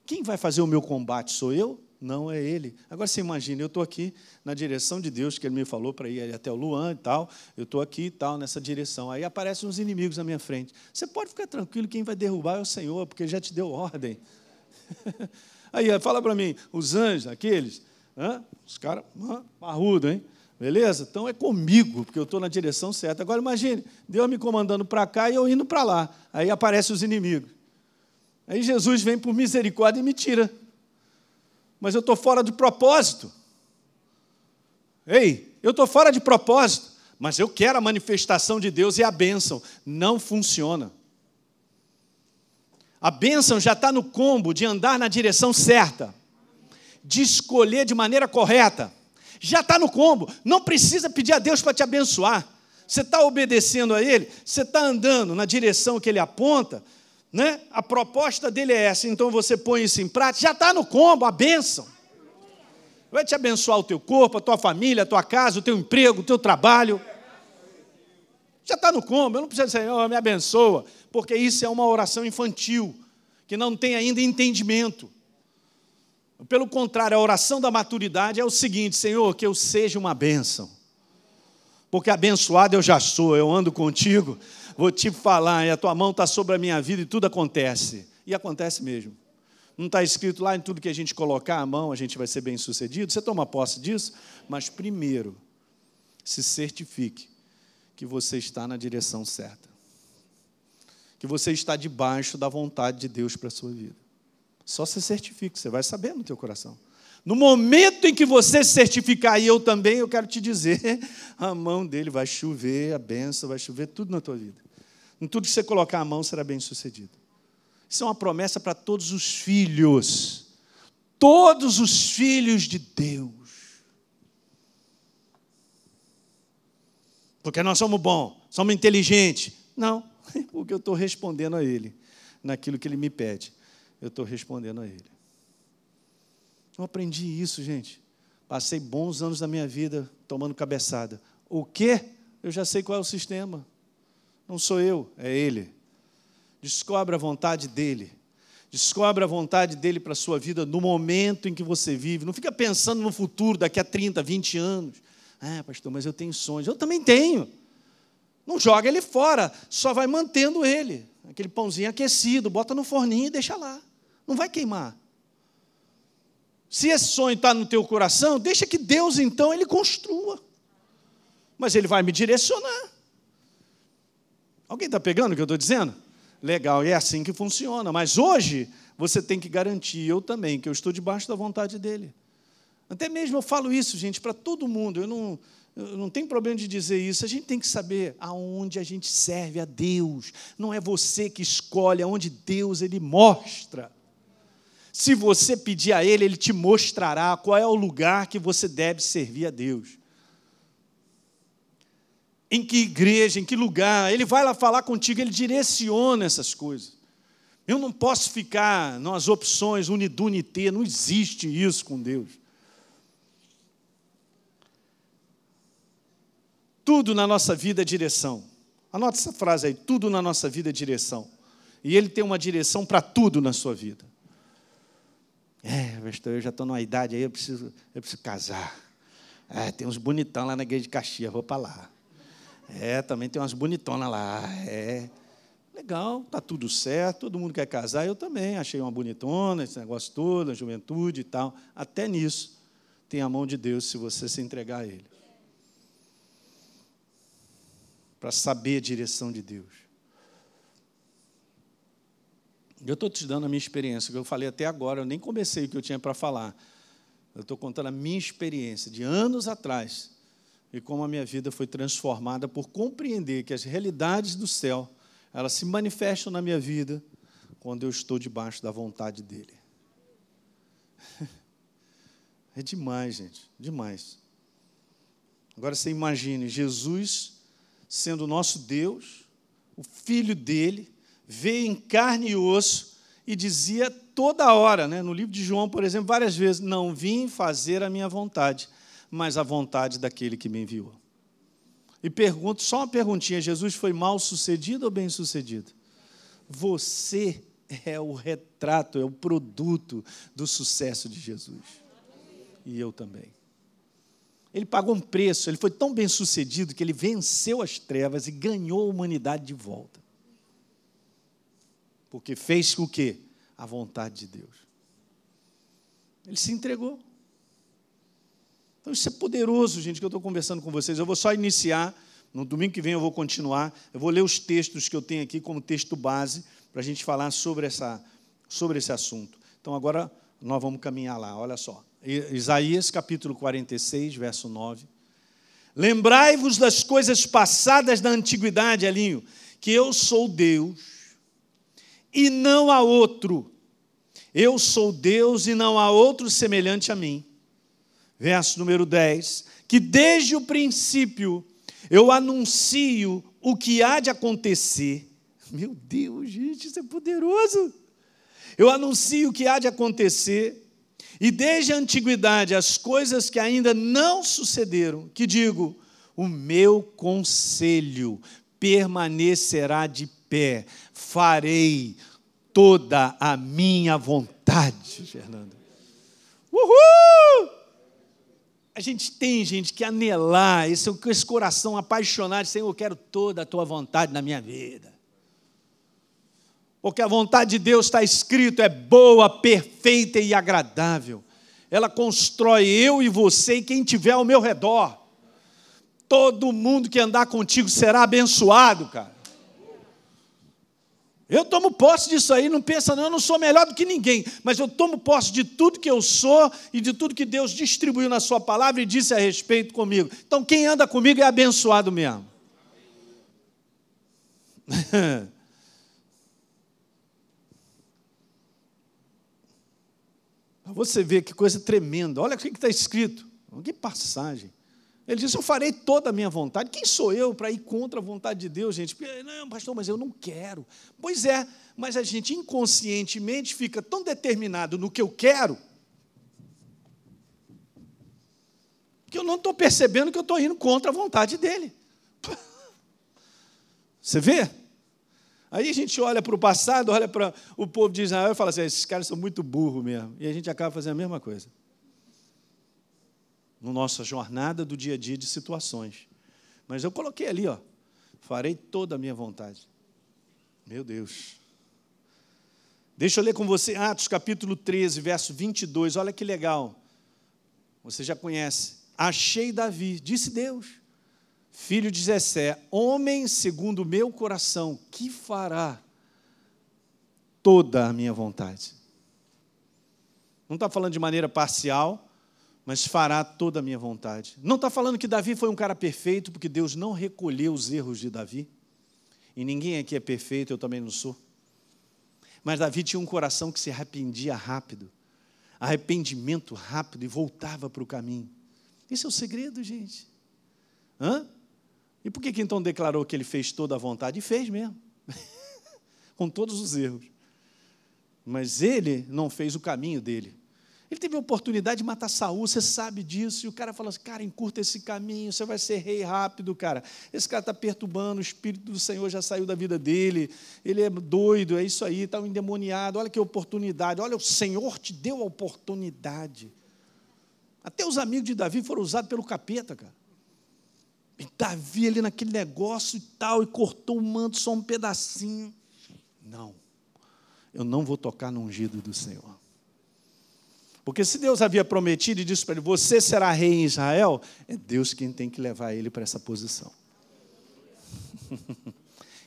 Quem vai fazer o meu combate sou eu? Não é ele. Agora você imagina, eu estou aqui na direção de Deus, que ele me falou para ir até o Luan e tal. Eu estou aqui e tal, nessa direção. Aí aparecem uns inimigos na minha frente. Você pode ficar tranquilo, quem vai derrubar é o Senhor, porque ele já te deu ordem. Aí, fala para mim, os anjos, aqueles, os caras, parrudo, hein? Beleza? Então é comigo, porque eu estou na direção certa. Agora imagine, Deus me comandando para cá e eu indo para lá. Aí aparecem os inimigos. Aí Jesus vem por misericórdia e me tira mas eu estou fora de propósito. Ei, eu estou fora de propósito, mas eu quero a manifestação de Deus e a bênção. Não funciona. A bênção já está no combo de andar na direção certa, de escolher de maneira correta. Já está no combo. Não precisa pedir a Deus para te abençoar. Você está obedecendo a Ele, você está andando na direção que Ele aponta, né? A proposta dele é essa, então você põe isso em prática, já está no combo, a bênção. Vai te abençoar o teu corpo, a tua família, a tua casa, o teu emprego, o teu trabalho. Já está no combo, eu não preciso dizer, oh, me abençoa, porque isso é uma oração infantil, que não tem ainda entendimento. Pelo contrário, a oração da maturidade é o seguinte: Senhor, que eu seja uma bênção. Porque abençoado eu já sou, eu ando contigo, vou te falar, e a tua mão está sobre a minha vida e tudo acontece. E acontece mesmo. Não está escrito lá em tudo que a gente colocar a mão, a gente vai ser bem sucedido? Você toma posse disso? Mas primeiro, se certifique que você está na direção certa. Que você está debaixo da vontade de Deus para a sua vida. Só se certifique, você vai saber no teu coração. No momento em que você certificar, e eu também, eu quero te dizer, a mão dele vai chover, a benção vai chover, tudo na tua vida. Em tudo que você colocar a mão será bem sucedido. Isso é uma promessa para todos os filhos. Todos os filhos de Deus. Porque nós somos bons, somos inteligentes. Não, porque eu estou respondendo a Ele, naquilo que Ele me pede. Eu estou respondendo a Ele. Eu aprendi isso, gente. Passei bons anos da minha vida tomando cabeçada. O quê? Eu já sei qual é o sistema. Não sou eu, é Ele. Descobre a vontade dEle. Descobre a vontade dEle para a sua vida no momento em que você vive. Não fica pensando no futuro, daqui a 30, 20 anos. Ah, pastor, mas eu tenho sonhos. Eu também tenho. Não joga ele fora, só vai mantendo ele. Aquele pãozinho aquecido, bota no forninho e deixa lá. Não vai queimar. Se esse sonho está no teu coração, deixa que Deus então ele construa. Mas ele vai me direcionar. Alguém está pegando o que eu estou dizendo? Legal, é assim que funciona. Mas hoje você tem que garantir, eu também, que eu estou debaixo da vontade dele. Até mesmo eu falo isso, gente, para todo mundo. Eu não, não tenho problema de dizer isso. A gente tem que saber aonde a gente serve a Deus. Não é você que escolhe aonde Deus ele mostra. Se você pedir a Ele, Ele te mostrará qual é o lugar que você deve servir a Deus. Em que igreja, em que lugar, Ele vai lá falar contigo, Ele direciona essas coisas. Eu não posso ficar nas opções unidunité, não existe isso com Deus. Tudo na nossa vida é direção. Anota essa frase aí: tudo na nossa vida é direção. E Ele tem uma direção para tudo na sua vida. É, pastor, eu já estou numa idade aí, eu preciso, eu preciso casar. É, tem uns bonitão lá na igreja de Caxias, vou para lá. É, também tem umas bonitonas lá. É. Legal, tá tudo certo, todo mundo quer casar, eu também. Achei uma bonitona, esse negócio todo, a juventude e tal. Até nisso tem a mão de Deus se você se entregar a Ele. Para saber a direção de Deus. Eu estou te dando a minha experiência, que eu falei até agora, eu nem comecei o que eu tinha para falar. Eu estou contando a minha experiência de anos atrás e como a minha vida foi transformada por compreender que as realidades do céu, elas se manifestam na minha vida quando eu estou debaixo da vontade dele. É demais, gente, demais. Agora você imagine Jesus sendo nosso Deus, o filho dele, veio em carne e osso e dizia toda hora, né, no livro de João, por exemplo, várias vezes: Não vim fazer a minha vontade, mas a vontade daquele que me enviou. E pergunto, só uma perguntinha: Jesus foi mal sucedido ou bem sucedido? Você é o retrato, é o produto do sucesso de Jesus e eu também. Ele pagou um preço, ele foi tão bem sucedido que ele venceu as trevas e ganhou a humanidade de volta. Porque fez o quê? A vontade de Deus. Ele se entregou. Então isso é poderoso, gente, que eu estou conversando com vocês. Eu vou só iniciar, no domingo que vem eu vou continuar. Eu vou ler os textos que eu tenho aqui como texto base para a gente falar sobre, essa, sobre esse assunto. Então agora nós vamos caminhar lá, olha só. Isaías capítulo 46, verso 9. Lembrai-vos das coisas passadas da antiguidade, Alinho, que eu sou Deus e não há outro. Eu sou Deus e não há outro semelhante a mim. Verso número 10. Que desde o princípio eu anuncio o que há de acontecer. Meu Deus, gente, isso é poderoso. Eu anuncio o que há de acontecer e desde a antiguidade, as coisas que ainda não sucederam, que digo, o meu conselho permanecerá de pé, farei toda a minha vontade, Fernando. Uhul! A gente tem, gente, que anelar, esse, esse coração apaixonado, Senhor, eu quero toda a tua vontade na minha vida. Porque a vontade de Deus está escrito, é boa, perfeita e agradável. Ela constrói eu e você e quem tiver ao meu redor. Todo mundo que andar contigo será abençoado, cara. Eu tomo posse disso aí, não pensa, não, eu não sou melhor do que ninguém, mas eu tomo posse de tudo que eu sou e de tudo que Deus distribuiu na Sua palavra e disse a respeito comigo. Então, quem anda comigo é abençoado mesmo. Você vê que coisa tremenda. Olha o que está escrito. Que passagem. Ele disse: Eu farei toda a minha vontade. Quem sou eu para ir contra a vontade de Deus, gente? Não, pastor, mas eu não quero. Pois é, mas a gente inconscientemente fica tão determinado no que eu quero que eu não estou percebendo que eu estou indo contra a vontade dele. Você vê? Aí a gente olha para o passado, olha para o povo de Israel e fala assim: esses caras são muito burros mesmo. E a gente acaba fazendo a mesma coisa. Na nossa jornada do dia a dia de situações. Mas eu coloquei ali, ó. Farei toda a minha vontade. Meu Deus. Deixa eu ler com você Atos capítulo 13, verso 22. Olha que legal. Você já conhece. Achei Davi, disse Deus filho de Jessé, homem segundo o meu coração, que fará toda a minha vontade. Não está falando de maneira parcial, mas fará toda a minha vontade. Não está falando que Davi foi um cara perfeito, porque Deus não recolheu os erros de Davi. E ninguém aqui é perfeito, eu também não sou. Mas Davi tinha um coração que se arrependia rápido, arrependimento rápido e voltava para o caminho. Esse é o segredo, gente. Hã? E por que, que então declarou que ele fez toda a vontade? E fez mesmo, com todos os erros. Mas ele não fez o caminho dele. Ele teve a oportunidade de matar Saul, você sabe disso. E o cara fala assim: cara, encurta esse caminho, você vai ser rei rápido, cara. Esse cara está perturbando, o Espírito do Senhor já saiu da vida dele, ele é doido, é isso aí, está endemoniado. Olha que oportunidade, olha, o Senhor te deu a oportunidade. Até os amigos de Davi foram usados pelo capeta, cara. E Davi ali naquele negócio e tal, e cortou o manto só um pedacinho. Não, eu não vou tocar no ungido do Senhor. Porque se Deus havia prometido e disse para ele: Você será rei em Israel, é Deus quem tem que levar ele para essa posição.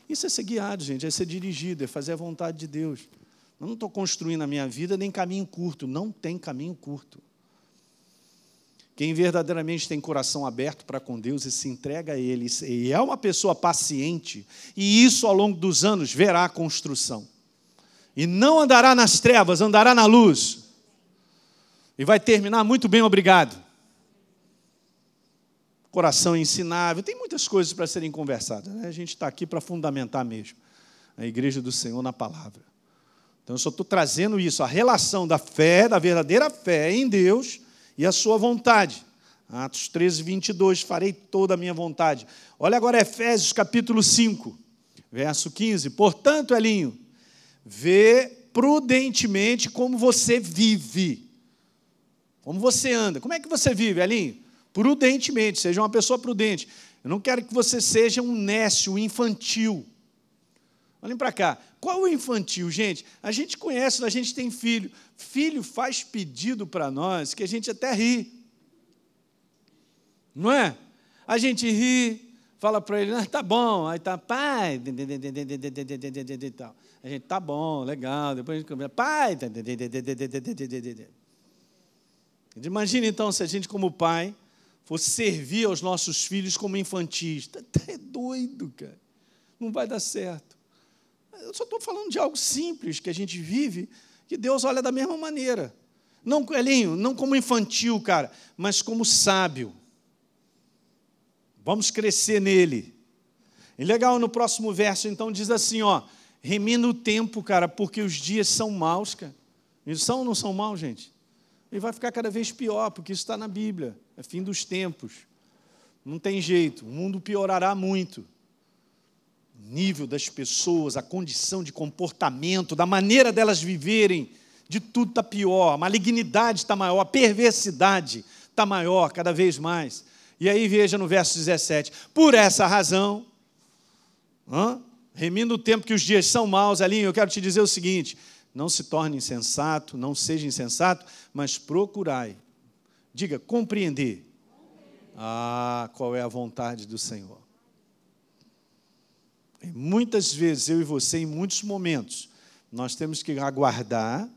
Isso é ser guiado, gente, é ser dirigido, é fazer a vontade de Deus. Eu não estou construindo a minha vida nem caminho curto, não tem caminho curto. Quem verdadeiramente tem coração aberto para com Deus e se entrega a Ele, e é uma pessoa paciente, e isso ao longo dos anos verá a construção. E não andará nas trevas, andará na luz. E vai terminar muito bem, obrigado. Coração ensinável, tem muitas coisas para serem conversadas. Né? A gente está aqui para fundamentar mesmo a igreja do Senhor na palavra. Então, eu só estou trazendo isso, a relação da fé, da verdadeira fé em Deus e a sua vontade. Atos 13, 22, farei toda a minha vontade. Olha agora Efésios capítulo 5, verso 15. Portanto, Elinho, vê prudentemente como você vive como você anda? Como é que você vive, Elinho? Prudentemente, seja uma pessoa prudente. Eu não quero que você seja um nécio, infantil. Olhem para cá. Qual o infantil, gente? A gente conhece, a gente tem filho. Filho faz pedido para nós que a gente até ri. Não é? A gente ri, fala para ele, ah, tá bom, aí tá, pai, a gente, tá bom, legal, depois a gente começa, pai, Imagina então se a gente, como pai, fosse servir aos nossos filhos como infantis. É doido, cara. Não vai dar certo. Eu só estou falando de algo simples que a gente vive, que Deus olha da mesma maneira. Não, Elinho, não como infantil, cara, mas como sábio. Vamos crescer nele. E legal, no próximo verso, então, diz assim, ó, remina o tempo, cara, porque os dias são maus, cara. Eles são ou não são maus, gente? E vai ficar cada vez pior, porque isso está na Bíblia. É fim dos tempos. Não tem jeito, o mundo piorará muito. Nível das pessoas, a condição de comportamento, da maneira delas viverem, de tudo está pior. A malignidade está maior, a perversidade está maior cada vez mais. E aí veja no verso 17: por essa razão, hã? remindo o tempo que os dias são maus, ali eu quero te dizer o seguinte: não se torne insensato, não seja insensato, mas procurai. Diga, compreender. Ah, qual é a vontade do Senhor. Muitas vezes, eu e você, em muitos momentos, nós temos que aguardar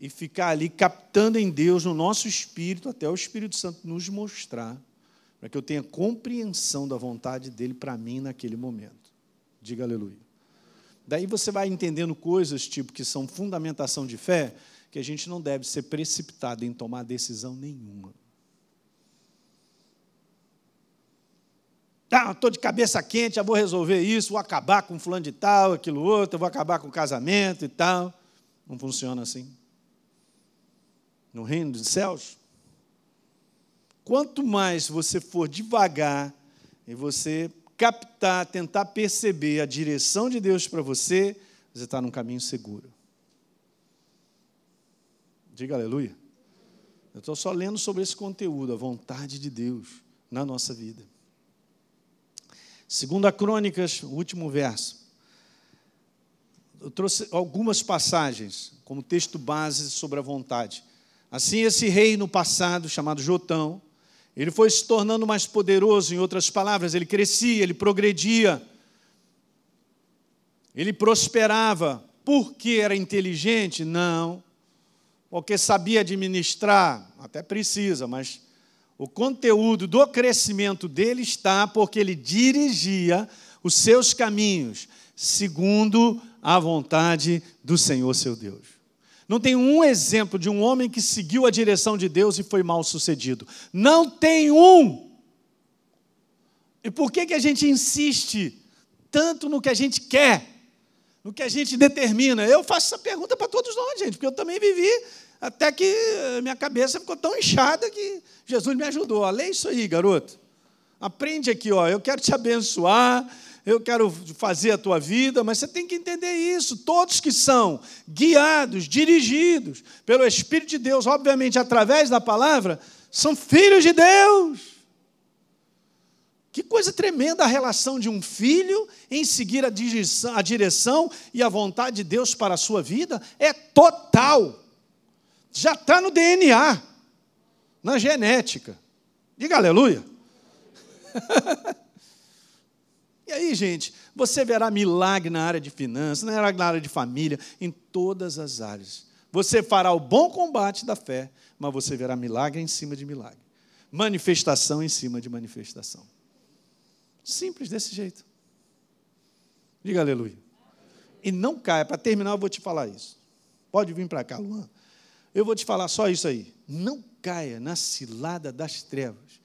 e ficar ali captando em Deus, no nosso espírito, até o Espírito Santo nos mostrar, para que eu tenha compreensão da vontade dele para mim naquele momento. Diga aleluia. Daí você vai entendendo coisas tipo que são fundamentação de fé, que a gente não deve ser precipitado em tomar decisão nenhuma. Ah, estou de cabeça quente, já vou resolver isso, vou acabar com fulano de tal, aquilo outro, vou acabar com o casamento e tal. Não funciona assim. No reino dos céus, quanto mais você for devagar e você captar, tentar perceber a direção de Deus para você, você está num caminho seguro. Diga aleluia. Eu estou só lendo sobre esse conteúdo, a vontade de Deus na nossa vida. Segunda Crônicas, o último verso. Eu trouxe algumas passagens como texto base sobre a vontade. Assim, esse rei no passado, chamado Jotão, ele foi se tornando mais poderoso, em outras palavras, ele crescia, ele progredia, ele prosperava. Porque era inteligente? Não. Porque sabia administrar? Até precisa, mas o conteúdo do crescimento dele está porque ele dirigia os seus caminhos segundo a vontade do Senhor seu Deus. Não tem um exemplo de um homem que seguiu a direção de Deus e foi mal sucedido. Não tem um. E por que, que a gente insiste tanto no que a gente quer, no que a gente determina? Eu faço essa pergunta para todos nós, gente, porque eu também vivi até que minha cabeça ficou tão inchada que Jesus me ajudou. Lê isso aí, garoto. Aprende aqui, ó. Eu quero te abençoar, eu quero fazer a tua vida, mas você tem que entender isso. Todos que são guiados, dirigidos pelo Espírito de Deus, obviamente através da palavra, são filhos de Deus. Que coisa tremenda a relação de um filho em seguir a direção, a direção e a vontade de Deus para a sua vida. É total. Já está no DNA, na genética. Diga aleluia. e aí, gente, você verá milagre na área de finanças, na área de família, em todas as áreas. Você fará o bom combate da fé, mas você verá milagre em cima de milagre. Manifestação em cima de manifestação. Simples desse jeito. Diga aleluia. E não caia, para terminar, eu vou te falar isso. Pode vir para cá, Luan. Eu vou te falar só isso aí. Não caia na cilada das trevas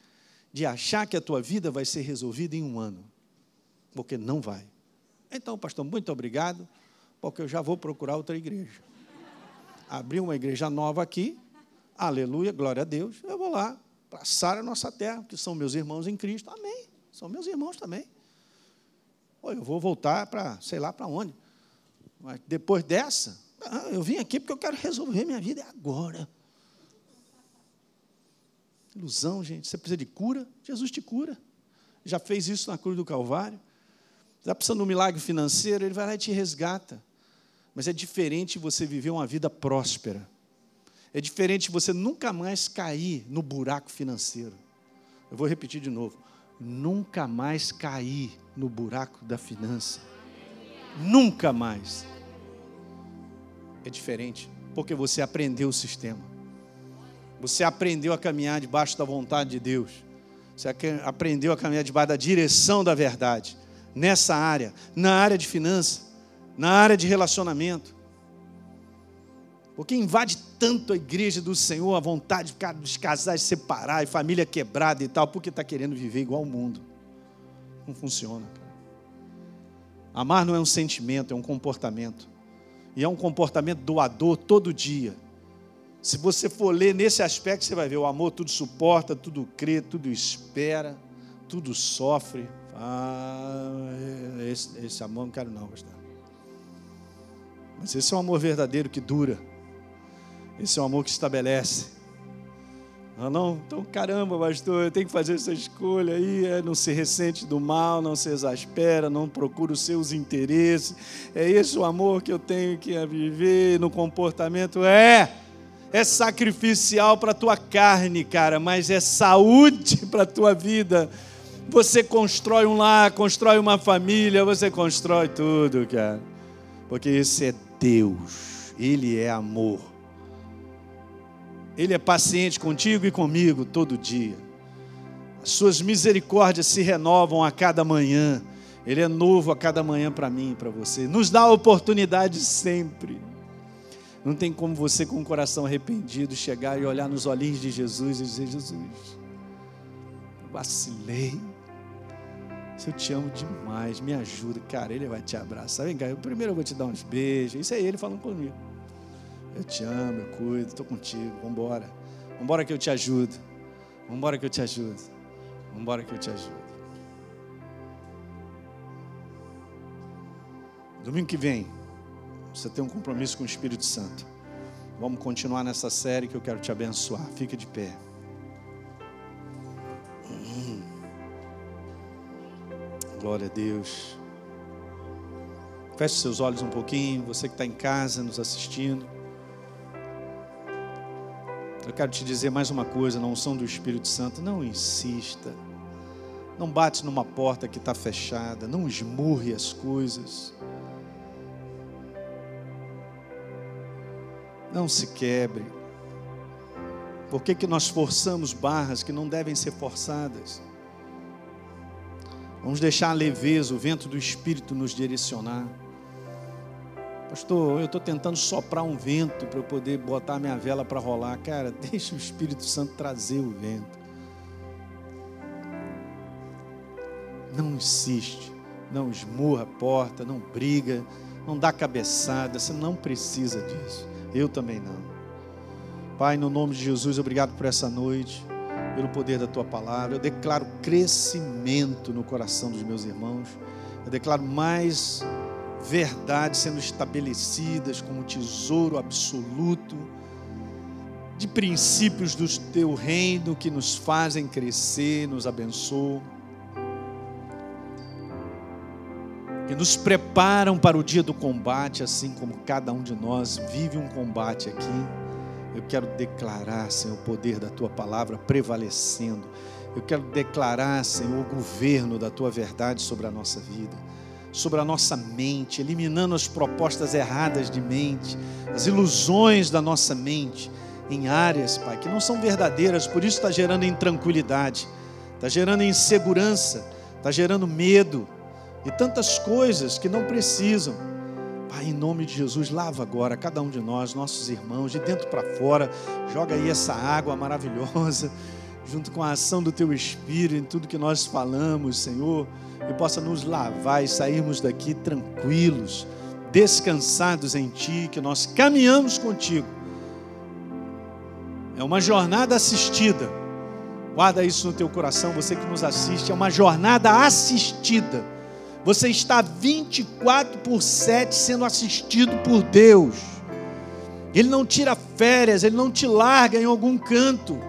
de achar que a tua vida vai ser resolvida em um ano. Porque não vai. Então, pastor, muito obrigado, porque eu já vou procurar outra igreja. Abri uma igreja nova aqui, aleluia, glória a Deus. Eu vou lá, passar a nossa terra, que são meus irmãos em Cristo. Amém. São meus irmãos também. eu vou voltar para, sei lá para onde. Mas depois dessa, ah, eu vim aqui porque eu quero resolver minha vida agora. Ilusão, gente. Você precisa de cura? Jesus te cura. Já fez isso na cruz do Calvário. Está precisando de um milagre financeiro, ele vai lá e te resgata. Mas é diferente você viver uma vida próspera. É diferente você nunca mais cair no buraco financeiro. Eu vou repetir de novo nunca mais cair no buraco da finança. Nunca mais. É diferente, porque você aprendeu o sistema. Você aprendeu a caminhar debaixo da vontade de Deus. Você aprendeu a caminhar debaixo da direção da verdade. Nessa área, na área de finança, na área de relacionamento. Porque invade tanto a igreja do Senhor, a vontade dos casais separar e família quebrada e tal, porque está querendo viver igual ao mundo. Não funciona. Cara. Amar não é um sentimento, é um comportamento. E é um comportamento doador todo dia. Se você for ler nesse aspecto, você vai ver o amor tudo suporta, tudo crê, tudo espera, tudo sofre. Ah, esse, esse amor não quero não, pastor. Mas esse é um amor verdadeiro que dura. Esse é o amor que estabelece. Não, não, então caramba, pastor, eu tenho que fazer essa escolha aí, é não se ressente do mal, não se exaspera, não procura os seus interesses. É esse o amor que eu tenho que viver no comportamento? É, é sacrificial para a tua carne, cara, mas é saúde para a tua vida. Você constrói um lar, constrói uma família, você constrói tudo, cara. Porque esse é Deus, Ele é amor. Ele é paciente contigo e comigo todo dia. As suas misericórdias se renovam a cada manhã. Ele é novo a cada manhã para mim e para você. Nos dá a oportunidade sempre. Não tem como você, com o coração arrependido, chegar e olhar nos olhinhos de Jesus e dizer: Jesus, vacilei. Se eu te amo demais, me ajuda. Cara, ele vai te abraçar. Vem cá, primeiro eu vou te dar uns beijos. Isso é ele falando comigo. Eu te amo, eu cuido, estou contigo. Vamos embora que eu te ajudo. Vamos embora que eu te ajudo. Vamos embora que eu te ajudo. Domingo que vem, você tem um compromisso com o Espírito Santo. Vamos continuar nessa série que eu quero te abençoar. Fica de pé. Glória a Deus. Feche seus olhos um pouquinho. Você que está em casa nos assistindo. Eu quero te dizer mais uma coisa, na unção do Espírito Santo, não insista. Não bate numa porta que está fechada, não esmurre as coisas. Não se quebre. Por que, que nós forçamos barras que não devem ser forçadas? Vamos deixar a leveza, o vento do Espírito nos direcionar. Pastor, eu estou tentando soprar um vento para eu poder botar minha vela para rolar. Cara, deixa o Espírito Santo trazer o vento. Não insiste, não esmurra a porta, não briga, não dá cabeçada. Você não precisa disso. Eu também não. Pai, no nome de Jesus, obrigado por essa noite, pelo poder da tua palavra. Eu declaro crescimento no coração dos meus irmãos. Eu declaro mais verdades sendo estabelecidas como tesouro absoluto, de princípios do teu reino que nos fazem crescer, nos abençoam. e nos preparam para o dia do combate, assim como cada um de nós vive um combate aqui. Eu quero declarar, Senhor, o poder da tua palavra prevalecendo. Eu quero declarar, Senhor, o governo da tua verdade sobre a nossa vida, sobre a nossa mente, eliminando as propostas erradas de mente, as ilusões da nossa mente em áreas, Pai, que não são verdadeiras, por isso está gerando intranquilidade, está gerando insegurança, está gerando medo e tantas coisas que não precisam. Pai, em nome de Jesus, lava agora cada um de nós, nossos irmãos, de dentro para fora, joga aí essa água maravilhosa, junto com a ação do Teu Espírito em tudo que nós falamos, Senhor, e possa nos lavar e sairmos daqui tranquilos, descansados em Ti, que nós caminhamos contigo é uma jornada assistida. Guarda isso no teu coração, você que nos assiste, é uma jornada assistida. Você está 24 por 7 sendo assistido por Deus. Ele não tira férias, ele não te larga em algum canto.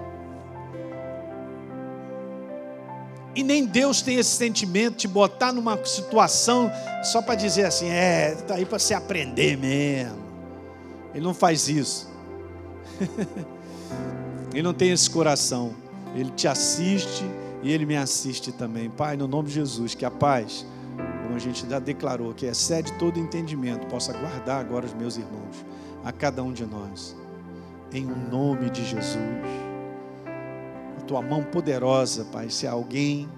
E nem Deus tem esse sentimento de botar numa situação só para dizer assim, é, está aí para você aprender mesmo. Ele não faz isso. Ele não tem esse coração. Ele te assiste e ele me assiste também. Pai, no nome de Jesus, que a paz, como a gente já declarou, que excede todo entendimento, possa guardar agora os meus irmãos, a cada um de nós. Em nome de Jesus. Tua mão poderosa, Pai, se há alguém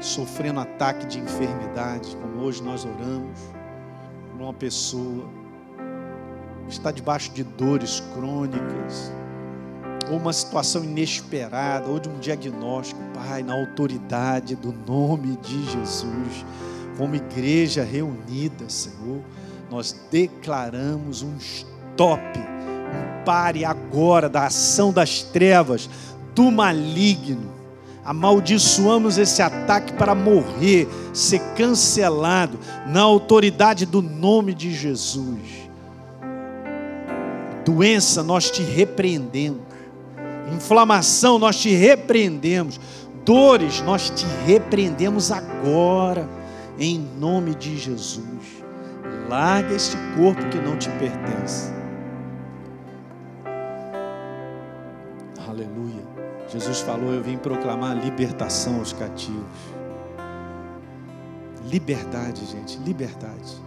sofrendo ataque de enfermidade, como hoje nós oramos, uma pessoa está debaixo de dores crônicas, ou uma situação inesperada, ou de um diagnóstico, Pai, na autoridade do nome de Jesus, como igreja reunida, Senhor, nós declaramos um stop, um pare agora da ação das trevas, do maligno. Amaldiçoamos esse ataque para morrer, ser cancelado na autoridade do nome de Jesus. Doença, nós te repreendemos Inflamação, nós te repreendemos. Dores, nós te repreendemos agora, em nome de Jesus. Larga este corpo que não te pertence. Aleluia. Jesus falou: Eu vim proclamar libertação aos cativos. Liberdade, gente, liberdade.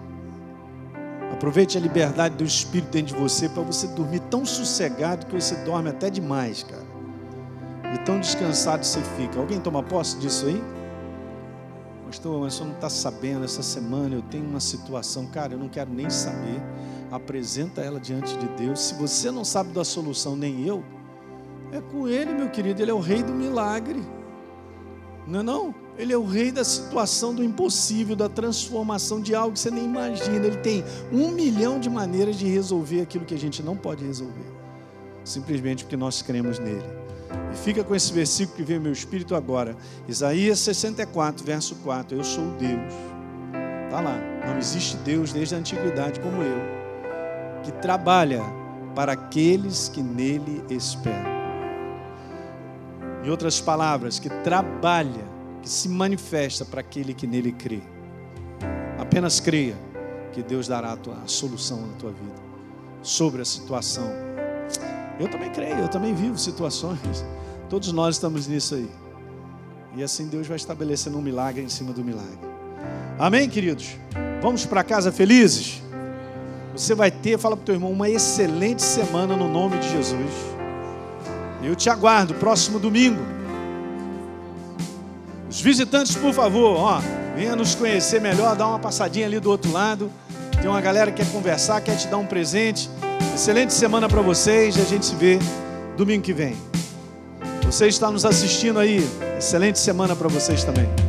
Aproveite a liberdade do Espírito dentro de você para você dormir tão sossegado que você dorme até demais, cara. E tão descansado você fica. Alguém toma posse disso aí? Pastor, mas você não está sabendo, essa semana eu tenho uma situação, cara, eu não quero nem saber. Apresenta ela diante de Deus. Se você não sabe da solução, nem eu, é com Ele, meu querido, Ele é o rei do milagre. Não é não? Ele é o rei da situação do impossível, da transformação de algo que você nem imagina. Ele tem um milhão de maneiras de resolver aquilo que a gente não pode resolver, simplesmente porque nós cremos nele. E fica com esse versículo que veio meu espírito agora, Isaías 64, verso 4. Eu sou Deus. Está lá. Não existe Deus desde a antiguidade como eu, que trabalha para aqueles que nele esperam. Em outras palavras, que trabalha que se manifesta para aquele que nele crê. Apenas creia que Deus dará a, tua, a solução na tua vida sobre a situação. Eu também creio, eu também vivo situações. Todos nós estamos nisso aí. E assim Deus vai estabelecendo um milagre em cima do milagre. Amém, queridos? Vamos para casa felizes? Você vai ter, fala para o teu irmão, uma excelente semana no nome de Jesus. Eu te aguardo próximo domingo. Os visitantes, por favor, ó, venha nos conhecer melhor, dá uma passadinha ali do outro lado. Tem uma galera que quer conversar, quer te dar um presente. Excelente semana para vocês e a gente se vê domingo que vem. Você está nos assistindo aí. Excelente semana para vocês também.